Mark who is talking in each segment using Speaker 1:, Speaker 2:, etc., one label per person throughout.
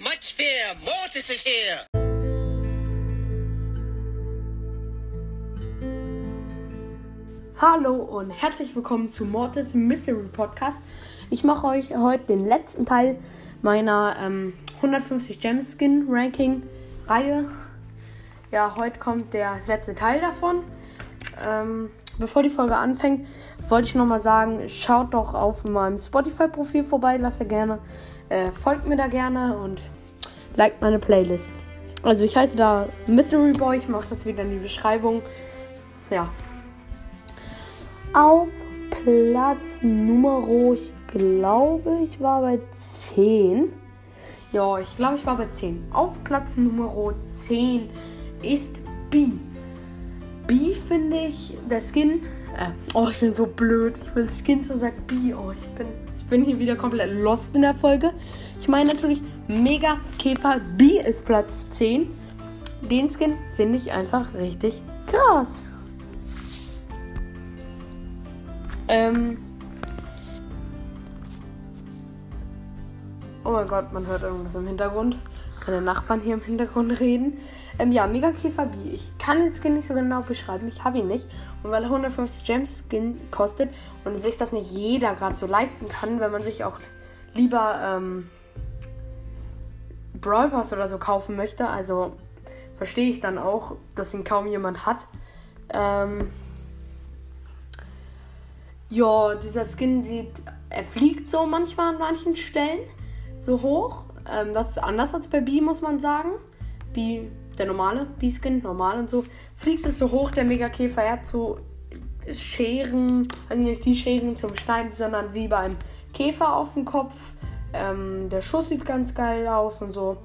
Speaker 1: much fear. Mortis is here.
Speaker 2: Hallo und herzlich willkommen zu Mortis Mystery Podcast. Ich mache euch heute den letzten Teil meiner ähm, 150 Gem Skin Ranking Reihe. Ja, heute kommt der letzte Teil davon. Ähm, bevor die Folge anfängt, wollte ich nochmal sagen, schaut doch auf meinem Spotify-Profil vorbei, lasst da gerne, äh, folgt mir da gerne und liked meine Playlist. Also ich heiße da Mystery Boy, ich mache das wieder in die Beschreibung. Ja, auf Platz Nummer, ich glaube, ich war bei 10. Ja, ich glaube, ich war bei 10. Auf Platz Nummer 10 ist B. B finde ich, der Skin. Äh, oh, ich bin so blöd. Ich will Skins und sag B. Oh, ich bin, bin hier wieder komplett lost in der Folge. Ich meine natürlich, Mega Käfer B ist Platz 10. Den Skin finde ich einfach richtig krass. Ähm. Oh mein Gott, man hört irgendwas im Hintergrund. Meine Nachbarn hier im Hintergrund reden. Ähm, ja, Mega Käfer B. Ich kann den Skin nicht so genau beschreiben. Ich habe ihn nicht. Und weil er 150 Gems Skin kostet und sich das nicht jeder gerade so leisten kann, wenn man sich auch lieber ähm, Brawl Pass oder so kaufen möchte, also verstehe ich dann auch, dass ihn kaum jemand hat. Ähm, ja, dieser Skin sieht, er fliegt so manchmal an manchen Stellen so hoch. Ähm, das ist anders als bei B, muss man sagen. B, der normale B-Skin, normal und so, fliegt es so hoch, der Megakäfer. Er hat so Scheren, also nicht die Scheren zum Schneiden, sondern wie beim Käfer auf dem Kopf. Ähm, der Schuss sieht ganz geil aus und so.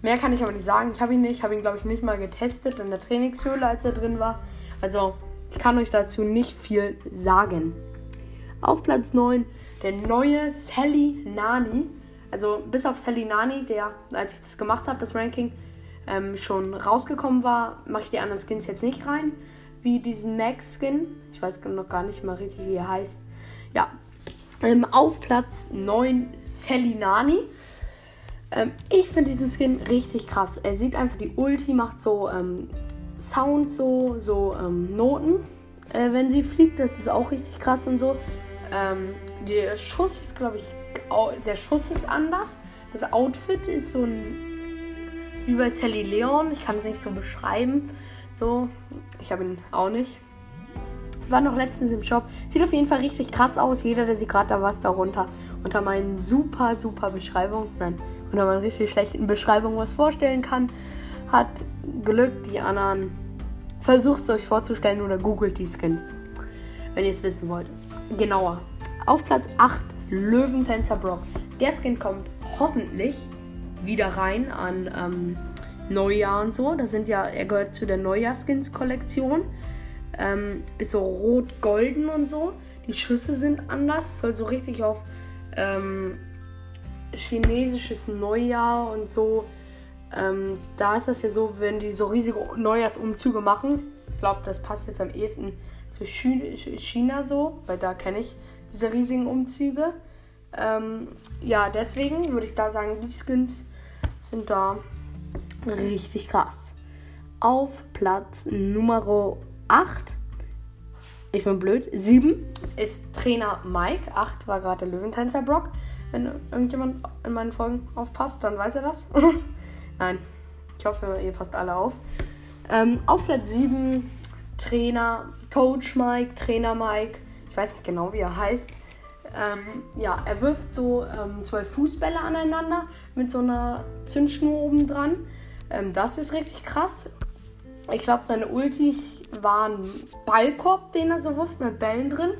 Speaker 2: Mehr kann ich aber nicht sagen. Ich habe ihn nicht, Ich habe ihn glaube ich nicht mal getestet in der Trainingshöhle, als er drin war. Also ich kann euch dazu nicht viel sagen. Auf Platz 9 der neue Sally Nani. Also bis auf Sally Nani, der, als ich das gemacht habe, das Ranking, ähm, schon rausgekommen war, mache ich die anderen Skins jetzt nicht rein. Wie diesen Max-Skin. Ich weiß noch gar nicht mal richtig, wie er heißt. Ja. Ähm, auf Platz 9 Sally Nani. Ähm, ich finde diesen Skin richtig krass. Er sieht einfach, die Ulti macht so ähm, Sound, so, so ähm, Noten, äh, wenn sie fliegt. Das ist auch richtig krass und so. Ähm, der Schuss ist, glaube ich, der Schuss ist anders. Das Outfit ist so ein. Bei Sally Leon. Ich kann es nicht so beschreiben. So, ich habe ihn auch nicht. War noch letztens im Shop. Sieht auf jeden Fall richtig krass aus. Jeder, der sich gerade da was darunter unter meinen super, super Beschreibungen, nein, unter meinen richtig schlechten Beschreibungen was vorstellen kann, hat Glück. Die anderen versucht es euch vorzustellen oder googelt die Skins, wenn ihr es wissen wollt genauer. Auf Platz 8 Löwentänzer Brock. Der Skin kommt hoffentlich wieder rein an ähm, Neujahr und so. Das sind ja, er gehört zu der Neujahrskins-Kollektion. Ähm, ist so rot-golden und so. Die Schüsse sind anders. Es soll so richtig auf ähm, chinesisches Neujahr und so. Ähm, da ist das ja so, wenn die so riesige Neujahrsumzüge machen. Ich glaube, das passt jetzt am ehesten zu China so, weil da kenne ich diese riesigen Umzüge. Ähm, ja, deswegen würde ich da sagen, die Skins sind da richtig krass. Auf Platz Nummer 8, ich bin blöd, 7 ist Trainer Mike. 8 war gerade der Löwentänzer Brock. Wenn irgendjemand in meinen Folgen aufpasst, dann weiß er das. Nein, ich hoffe, ihr passt alle auf. Ähm, auf Platz 7 Trainer Coach Mike, Trainer Mike, weiß nicht genau, wie er heißt. Ähm, ja, er wirft so ähm, zwei Fußbälle aneinander mit so einer Zündschnur oben dran. Ähm, das ist richtig krass. Ich glaube, seine Ulti war ein Ballkorb, den er so wirft mit Bällen drin.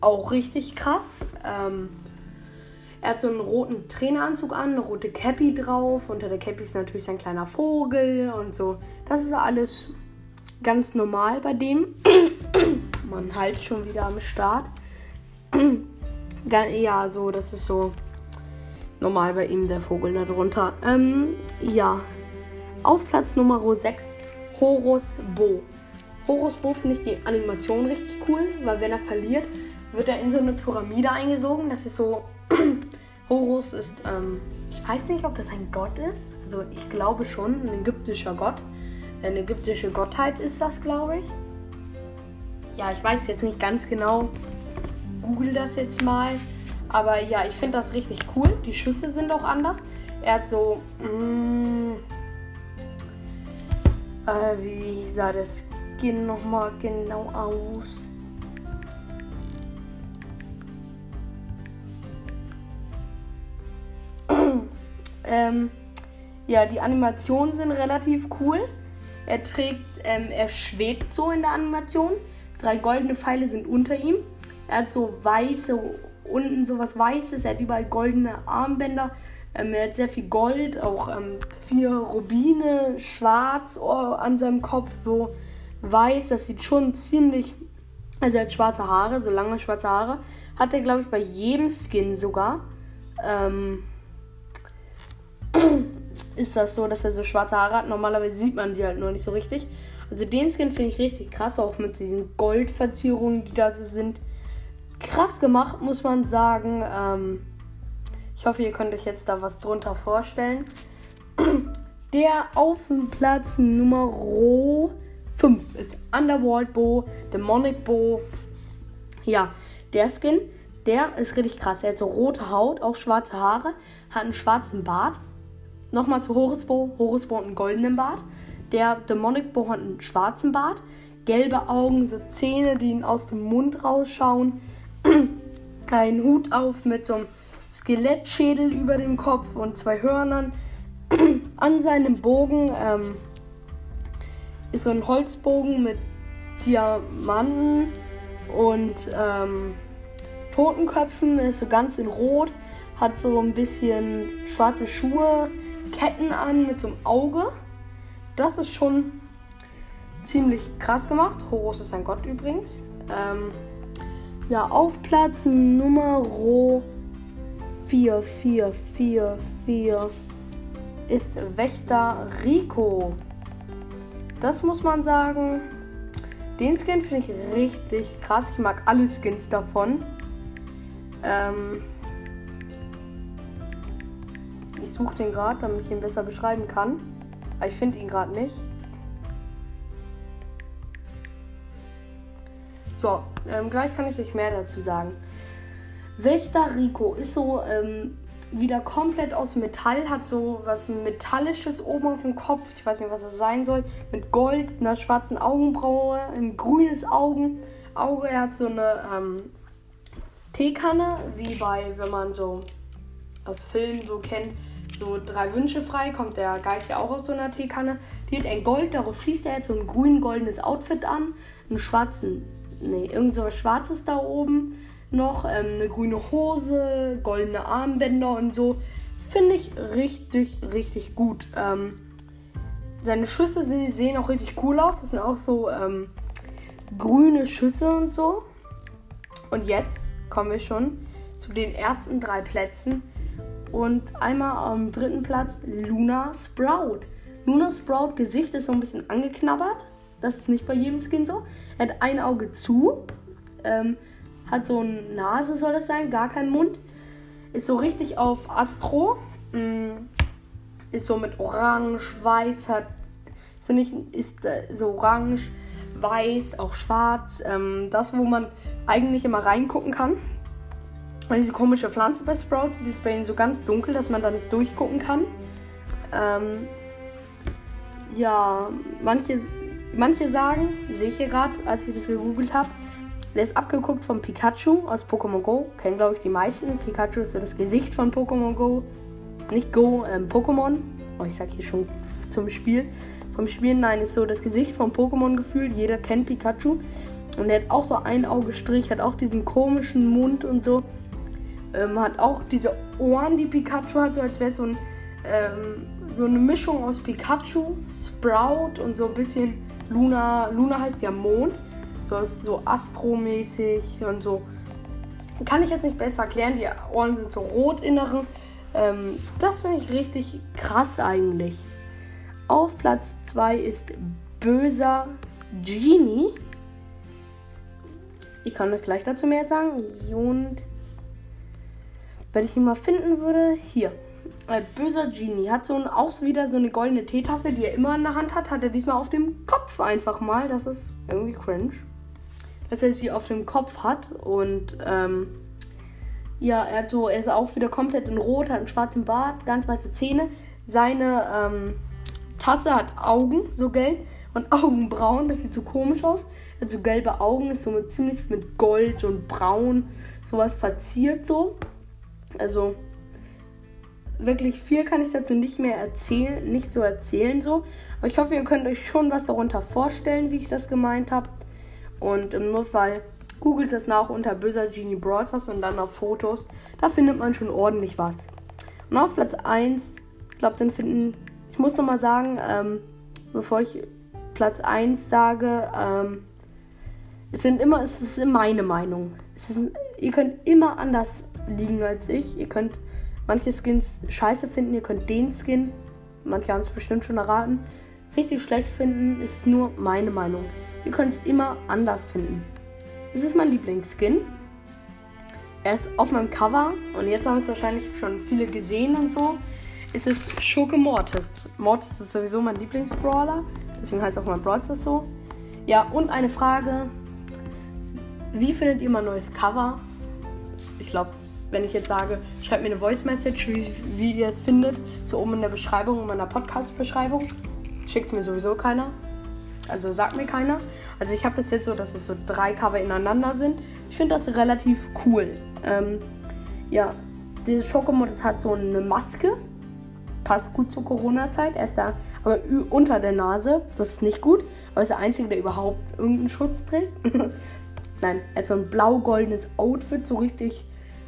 Speaker 2: Auch richtig krass. Ähm, er hat so einen roten Traineranzug an, eine rote Cappy drauf. Unter der Cappy ist natürlich sein kleiner Vogel und so. Das ist alles ganz normal bei dem. Man halt schon wieder am Start. ja, so, das ist so normal bei ihm, der Vogel da drunter. Ähm, ja. Auf Platz Nummer 6, Horus Bo. Horus Bo finde ich die Animation richtig cool, weil wenn er verliert, wird er in so eine Pyramide eingesogen. Das ist so. Horus ist, ähm, ich weiß nicht, ob das ein Gott ist. Also ich glaube schon, ein ägyptischer Gott. Eine ägyptische Gottheit ist das, glaube ich. Ja, ich weiß jetzt nicht ganz genau. Google das jetzt mal. Aber ja, ich finde das richtig cool. Die Schüsse sind auch anders. Er hat so. Mm, äh, wie sah das Skin nochmal genau aus? ähm, ja, die Animationen sind relativ cool. Er trägt, ähm, er schwebt so in der Animation. Drei goldene Pfeile sind unter ihm. Er hat so weiße, unten so was Weißes. Er hat überall goldene Armbänder. Ähm, er hat sehr viel Gold, auch ähm, vier Rubine, schwarz oh, an seinem Kopf, so weiß. Das sieht schon ziemlich. Also er hat schwarze Haare, so lange schwarze Haare. Hat er, glaube ich, bei jedem Skin sogar. Ähm, ist das so, dass er so schwarze Haare hat. Normalerweise sieht man die halt nur nicht so richtig. Also den Skin finde ich richtig krass, auch mit diesen Goldverzierungen, die da so sind. Krass gemacht, muss man sagen. Ähm, ich hoffe, ihr könnt euch jetzt da was drunter vorstellen. Der auf dem Platz Nummer 5 ist Underworld Bow, Demonic Bow. Ja, der Skin, der ist richtig krass. Er hat so rote Haut, auch schwarze Haare, hat einen schwarzen Bart Nochmal zu Horusbo. Horusbo hat einen goldenen Bart. Der Demonic Bo hat einen schwarzen Bart. Gelbe Augen, so Zähne, die ihn aus dem Mund rausschauen. Ein Hut auf mit so einem Skelettschädel über dem Kopf und zwei Hörnern. An seinem Bogen ähm, ist so ein Holzbogen mit Diamanten und ähm, Totenköpfen. Ist so ganz in Rot. Hat so ein bisschen schwarze Schuhe Ketten an mit so einem Auge. Das ist schon ziemlich krass gemacht. Horus ist ein Gott übrigens. Ähm, ja, auf Platz Nummer 4444 ist Wächter Rico. Das muss man sagen. Den Skin finde ich richtig krass. Ich mag alle Skins davon. Ähm, ich suche den gerade, damit ich ihn besser beschreiben kann. Aber ich finde ihn gerade nicht. So, ähm, gleich kann ich euch mehr dazu sagen. Wächter Rico ist so ähm, wieder komplett aus Metall, hat so was Metallisches oben auf dem Kopf. Ich weiß nicht, was das sein soll. Mit Gold, einer schwarzen Augenbraue, ein grünes Augen, Auge. Er hat so eine ähm, Teekanne, wie bei, wenn man so aus Filmen so kennt, so drei Wünsche frei, kommt der Geist ja auch aus so einer Teekanne. Die hat ein Gold, darauf schließt er jetzt so ein grün-goldenes Outfit an, einen schwarzen, nee, irgend so was Schwarzes da oben noch, ähm, eine grüne Hose, goldene Armbänder und so. Finde ich richtig, richtig gut. Ähm, seine Schüsse sehen auch richtig cool aus. Das sind auch so ähm, grüne Schüsse und so. Und jetzt kommen wir schon zu den ersten drei Plätzen und einmal am dritten Platz Luna Sprout. Luna Sprout Gesicht ist so ein bisschen angeknabbert. Das ist nicht bei jedem Skin so. Er hat ein Auge zu. Ähm, hat so eine Nase, soll das sein, gar keinen Mund. Ist so richtig auf Astro. Mm, ist so mit Orange, Weiß, hat. So nicht, ist äh, so orange, weiß, auch schwarz. Ähm, das, wo man eigentlich immer reingucken kann. Und diese komische Pflanze bei Sprouts, die ist bei ihnen so ganz dunkel, dass man da nicht durchgucken kann. Ähm, ja, manche, manche sagen, sehe ich hier gerade, als ich das gegoogelt habe, der ist abgeguckt vom Pikachu aus Pokémon Go. Kennen, glaube ich, die meisten. Pikachu ist so das Gesicht von Pokémon Go. Nicht Go, ähm, Pokémon. Oh, ich sag hier schon zum Spiel. Vom Spiel, nein, ist so das Gesicht von Pokémon gefühlt. Jeder kennt Pikachu. Und er hat auch so ein Augestrich, hat auch diesen komischen Mund und so. Ähm, hat auch diese Ohren, die Pikachu hat, so als wäre es so, ein, ähm, so eine Mischung aus Pikachu, Sprout und so ein bisschen Luna. Luna heißt ja Mond. So ist so astromäßig und so. Kann ich jetzt nicht besser erklären. Die Ohren sind so rot inneren. Ähm, das finde ich richtig krass eigentlich. Auf Platz 2 ist Böser Genie. Ich kann euch gleich dazu mehr sagen. Und wenn ich ihn mal finden würde, hier. äh, böser Genie hat so ein, auch wieder so eine goldene Teetasse, die er immer in der Hand hat, hat er diesmal auf dem Kopf einfach mal. Das ist irgendwie cringe. Dass er sie auf dem Kopf hat und ähm, ja, er hat so, er ist auch wieder komplett in Rot, hat einen schwarzen Bart, ganz weiße Zähne. Seine ähm, Tasse hat Augen, so gelb, und Augenbrauen, das sieht so komisch aus. Er hat so gelbe Augen, ist so mit, ziemlich mit Gold und Braun, sowas verziert so. Also wirklich viel kann ich dazu nicht mehr erzählen, nicht so erzählen so. Aber ich hoffe, ihr könnt euch schon was darunter vorstellen, wie ich das gemeint habe. Und im Notfall googelt das nach unter böser Genie Broadcast und dann auf Fotos. Da findet man schon ordentlich was. Und auf Platz 1, ich glaube, dann finden, ich muss nochmal sagen, ähm, bevor ich Platz 1 sage, ähm, es sind immer, es ist meine Meinung. Es ist, ihr könnt immer anders liegen als ich. Ihr könnt manche Skins scheiße finden, ihr könnt den Skin, manche haben es bestimmt schon erraten, richtig schlecht finden. Es ist nur meine Meinung. Ihr könnt es immer anders finden. Es ist mein Lieblingsskin. Er ist auf meinem Cover und jetzt haben es wahrscheinlich schon viele gesehen und so. Es ist Schurke Mortis. Mortis ist sowieso mein Lieblingsbrawler, deswegen heißt auch mein Brawl so. Ja, und eine Frage. Wie findet ihr mein neues Cover? Ich glaube, wenn ich jetzt sage, schreibt mir eine Voice Message, wie, wie ihr es findet, so oben in der Beschreibung, in meiner Podcast-Beschreibung. Schickt es mir sowieso keiner. Also sagt mir keiner. Also ich habe das jetzt so, dass es so drei Cover ineinander sind. Ich finde das relativ cool. Ähm, ja, dieses Schokomod hat so eine Maske. Passt gut zur Corona-Zeit. Er ist da aber unter der Nase. Das ist nicht gut. Aber ist der Einzige, der überhaupt irgendeinen Schutz trägt. Nein, er hat so ein blau-goldenes Outfit, so richtig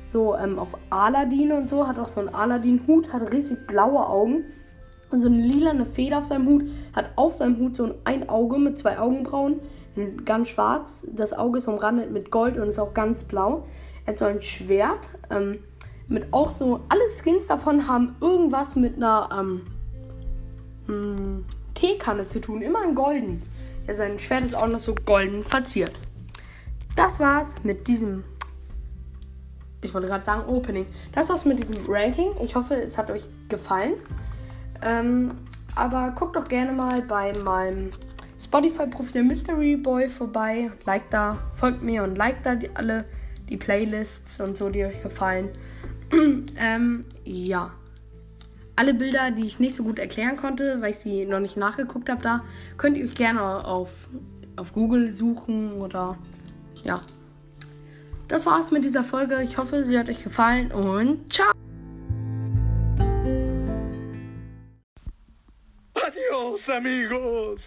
Speaker 2: so ähm, auf Aladdin und so. Hat auch so einen Aladdin-Hut, hat richtig blaue Augen. Und so eine lilane Feder auf seinem Hut. Hat auf seinem Hut so ein Auge mit zwei Augenbrauen. Ganz schwarz. Das Auge ist umrandet mit Gold und ist auch ganz blau. Er hat so ein Schwert. Ähm, mit auch so. Alle Skins davon haben irgendwas mit einer ähm, hm, Teekanne zu tun. Immer in golden. Ja, sein Schwert ist auch noch so golden verziert das war's mit diesem. Ich wollte gerade sagen Opening. Das war's mit diesem Ranking. Ich hoffe, es hat euch gefallen. Ähm, aber guckt doch gerne mal bei meinem Spotify-Profil Mystery Boy vorbei. Like da, folgt mir und like da die, alle die Playlists und so, die euch gefallen. ähm, ja. Alle Bilder, die ich nicht so gut erklären konnte, weil ich sie noch nicht nachgeguckt habe, da könnt ihr euch gerne auf, auf Google suchen oder ja. Das war's mit dieser Folge. Ich hoffe, sie hat euch gefallen und ciao.
Speaker 1: Adios, amigos.